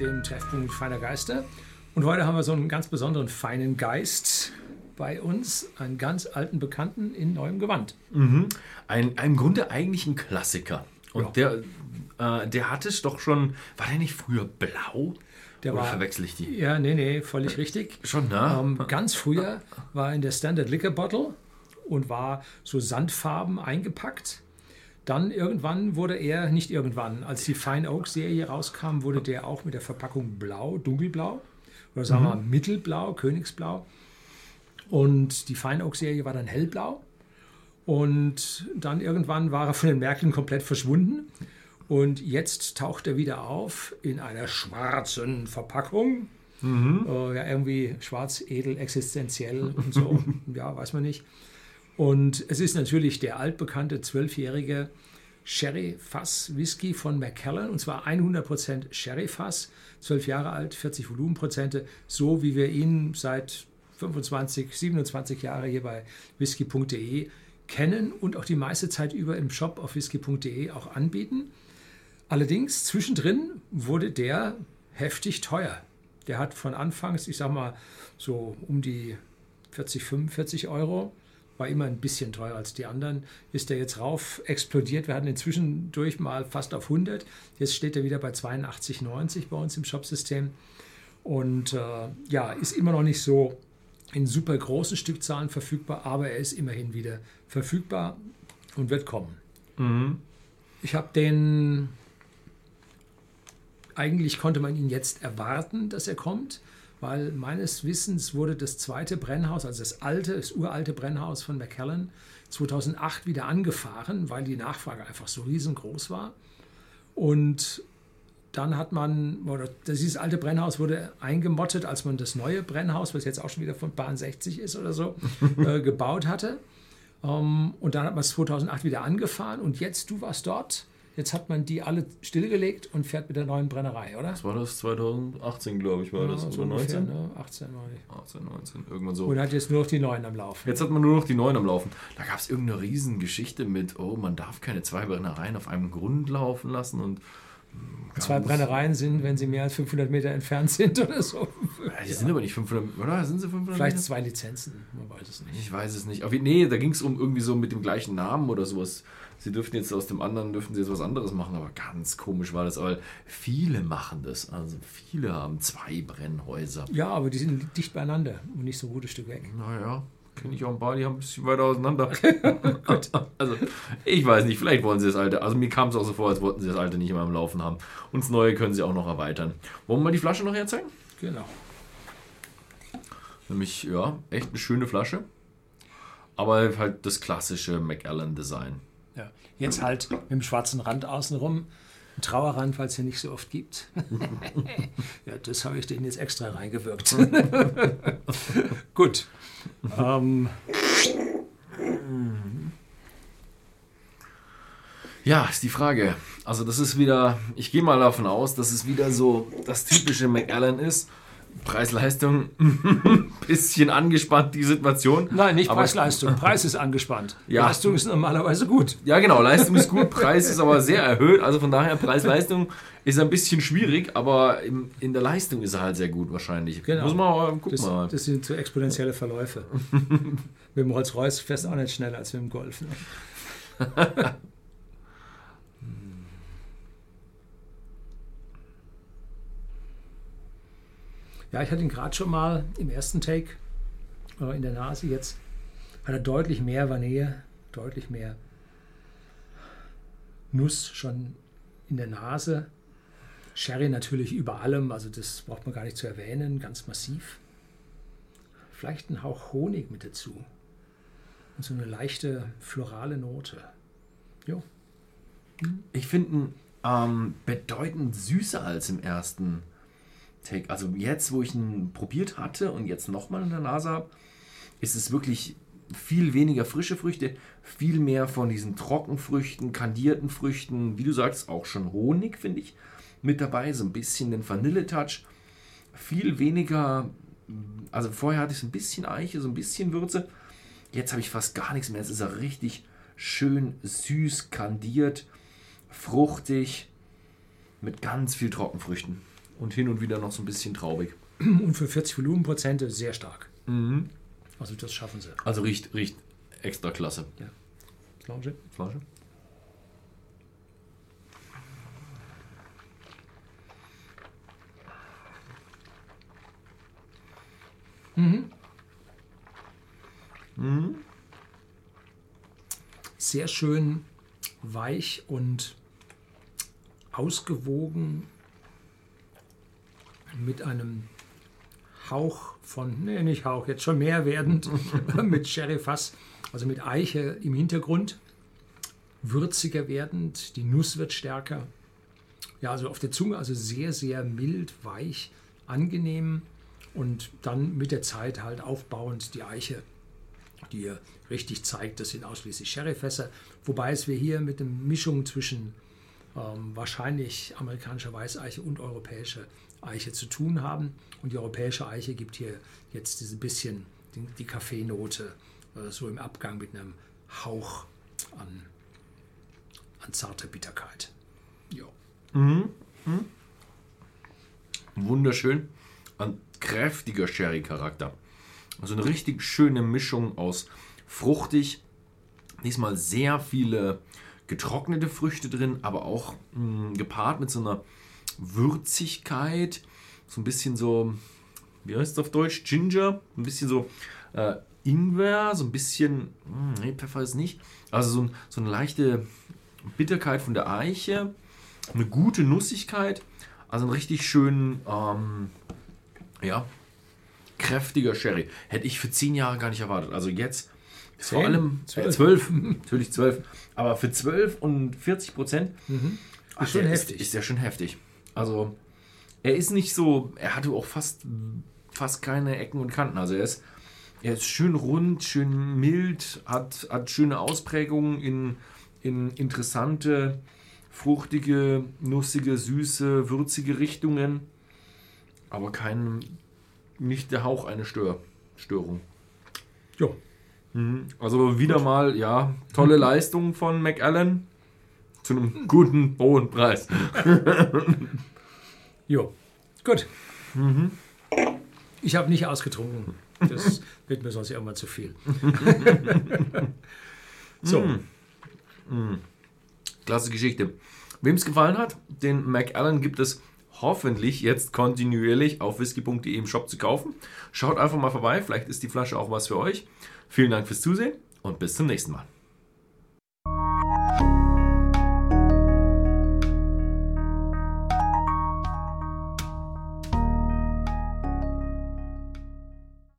dem Treffpunkt Feiner Geister. Und heute haben wir so einen ganz besonderen feinen Geist bei uns, einen ganz alten Bekannten in neuem Gewand. Mhm. Ein, im Grunde eigentlich ein Klassiker. Und ja. der, äh, der hatte es doch schon, war der nicht früher blau? Der Oder war, verwechsel ich die? Ja, nee, nee, völlig richtig. Schon, ne? Ähm, ganz früher war in der Standard Liquor Bottle und war so sandfarben eingepackt. Dann irgendwann wurde er, nicht irgendwann, als die Fine Oak Serie rauskam, wurde der auch mit der Verpackung blau, dunkelblau oder sagen wir mal mittelblau, Königsblau. Und die Fine Oak Serie war dann hellblau. Und dann irgendwann war er von den Märkten komplett verschwunden. Und jetzt taucht er wieder auf in einer schwarzen Verpackung. Äh, ja, irgendwie schwarz, edel, existenziell und so. ja, weiß man nicht. Und es ist natürlich der altbekannte zwölfjährige Sherry-Fass-Whisky von Macallan und zwar 100% Sherry-Fass, zwölf Jahre alt, 40 Volumenprozente, so wie wir ihn seit 25, 27 Jahre hier bei whisky.de kennen und auch die meiste Zeit über im Shop auf whisky.de auch anbieten. Allerdings zwischendrin wurde der heftig teuer. Der hat von Anfangs, ich sag mal, so um die 40, 45 Euro war immer ein bisschen teurer als die anderen, ist der jetzt rauf explodiert. Wir hatten inzwischen durch mal fast auf 100. Jetzt steht er wieder bei 82,90 bei uns im Shopsystem. Und äh, ja, ist immer noch nicht so in super großen Stückzahlen verfügbar, aber er ist immerhin wieder verfügbar und wird kommen. Ich habe den, eigentlich konnte man ihn jetzt erwarten, dass er kommt weil meines Wissens wurde das zweite Brennhaus, also das alte, das uralte Brennhaus von Macallan, 2008 wieder angefahren, weil die Nachfrage einfach so riesengroß war. Und dann hat man, oder dieses alte Brennhaus wurde eingemottet, als man das neue Brennhaus, was jetzt auch schon wieder von Bahn 60 ist oder so, äh, gebaut hatte. Um, und dann hat man es 2008 wieder angefahren und jetzt, du warst dort, Jetzt hat man die alle stillgelegt und fährt mit der neuen Brennerei, oder? Was war das? 2018, glaube ich, war Ja, das. so Oder ungefähr, 19? ne? 18 war die. 18, 19, irgendwann so. Und hat jetzt nur noch die neuen am Laufen. Jetzt hat man nur noch die neuen am Laufen. Da gab es irgendeine Riesengeschichte mit, oh, man darf keine zwei Brennereien auf einem Grund laufen lassen und hm, Zwei Brennereien sind, wenn sie mehr als 500 Meter entfernt sind oder so. Ja, die sind aber nicht 500, oder? Sind sie 500? Vielleicht Meter? zwei Lizenzen, man weiß es nicht. Ich weiß es nicht. Jeden- nee, da ging es um irgendwie so mit dem gleichen Namen oder sowas. Sie dürften jetzt aus dem anderen, dürften sie jetzt was anderes machen, aber ganz komisch war das. Aber viele machen das. Also viele haben zwei Brennhäuser. Ja, aber die sind dicht beieinander und nicht so ein gutes Stück weg. Naja, kenne ich auch ein paar, die haben ein bisschen weiter auseinander. Also, ich weiß nicht, vielleicht wollen sie das alte. Also, mir kam es auch so vor, als wollten sie das alte nicht immer am Laufen haben. Und das neue können sie auch noch erweitern. Wollen wir mal die Flasche noch herzeigen? Genau. Nämlich, ja, echt eine schöne Flasche. Aber halt das klassische Macallan-Design. Ja. Jetzt halt mit dem schwarzen Rand außenrum. Ein Trauerrand, weil es hier nicht so oft gibt. ja, das habe ich denen jetzt extra reingewirkt. Gut. Ähm, Ja, ist die Frage. Also, das ist wieder, ich gehe mal davon aus, dass es wieder so das typische Macallan ist. Preis-Leistung, bisschen angespannt, die Situation. nein, nicht Preis-Leistung. Preis ist angespannt. Ja. Leistung ist normalerweise gut. Ja, genau, Leistung ist gut, Preis ist aber sehr erhöht. Also von daher, Preis-Leistung ist ein bisschen schwierig, aber im, in der Leistung ist er halt sehr gut wahrscheinlich. Genau. Muss man gucken. Das, mal. das sind so exponentielle Verläufe. mit dem Rolls-Royce fährst du auch nicht schneller als mit dem Golf. Ne? Ja, ich hatte ihn gerade schon mal im ersten Take äh, in der Nase. Jetzt hat er deutlich mehr Vanille, deutlich mehr Nuss schon in der Nase. Sherry natürlich über allem, also das braucht man gar nicht zu erwähnen, ganz massiv. Vielleicht ein Hauch Honig mit dazu. Und so eine leichte florale Note. Jo. Ich finde ihn ähm, bedeutend süßer als im ersten Take. Also jetzt, wo ich ihn probiert hatte und jetzt nochmal in der Nase habe, ist es wirklich viel weniger frische Früchte, viel mehr von diesen Trockenfrüchten, kandierten Früchten, wie du sagst, auch schon Honig, finde ich, mit dabei, so ein bisschen den Vanille-Touch. Viel weniger, also vorher hatte ich so ein bisschen Eiche, so ein bisschen Würze. Jetzt habe ich fast gar nichts mehr. Jetzt ist er richtig schön süß, kandiert, fruchtig, mit ganz viel Trockenfrüchten. Und hin und wieder noch so ein bisschen traubig. Und für 40 Volumenprozente sehr stark. Also das schaffen sie. Also riecht, riecht extra klasse. Ja. Flausche. Flasche. Sehr schön weich und ausgewogen mit einem Hauch von, nee, nicht Hauch, jetzt schon mehr werdend, mit Sherryfass, also mit Eiche im Hintergrund. Würziger werdend, die Nuss wird stärker. Ja, also auf der Zunge, also sehr, sehr mild, weich, angenehm und dann mit der Zeit halt aufbauend die Eiche, die hier richtig zeigt, das sind ausschließlich Sherryfässer, wobei es wir hier mit einer Mischung zwischen ähm, wahrscheinlich amerikanischer Weißeiche und europäischer Eiche zu tun haben. Und die europäische Eiche gibt hier jetzt diese bisschen die, die Kaffeenote äh, so im Abgang mit einem Hauch an, an zarter Bitterkeit. Ja. Wunderschön. Ein kräftiger Sherry-Charakter. Also eine richtig schöne Mischung aus fruchtig, diesmal sehr viele getrocknete Früchte drin, aber auch mh, gepaart mit so einer Würzigkeit, so ein bisschen so, wie heißt es auf Deutsch? Ginger, ein bisschen so äh, Ingwer, so ein bisschen, mh, nee, Pfeffer ist nicht, also so, ein- so eine leichte Bitterkeit von der Eiche, eine gute Nussigkeit, also einen richtig schönen, ähm, ja, kräftiger Sherry. Hätte ich für zehn Jahre gar nicht erwartet. Also jetzt vor allem Zwölf. natürlich zwölf, aber für zwölf und 40 Prozent ach, schon heftig. Ist, ist ja schon heftig. Also er ist nicht so, er hatte auch fast, fast keine Ecken und Kanten. Also er ist, er ist schön rund, schön mild, hat, hat schöne Ausprägungen in, in interessante, fruchtige, nussige, süße, würzige Richtungen. Aber kein, nicht der Hauch eine Stör, Störung. Ja. Also wieder mal, ja, tolle Leistung von McAllen zu einem guten, hohen Preis. Jo. Gut. Ich habe nicht ausgetrunken. Das wird mir sonst irgendwann zu viel. so, Klasse Geschichte. Wem es gefallen hat, den McAllen gibt es hoffentlich jetzt kontinuierlich auf whisky.de im Shop zu kaufen. Schaut einfach mal vorbei, vielleicht ist die Flasche auch was für euch. Vielen Dank fürs Zusehen und bis zum nächsten Mal.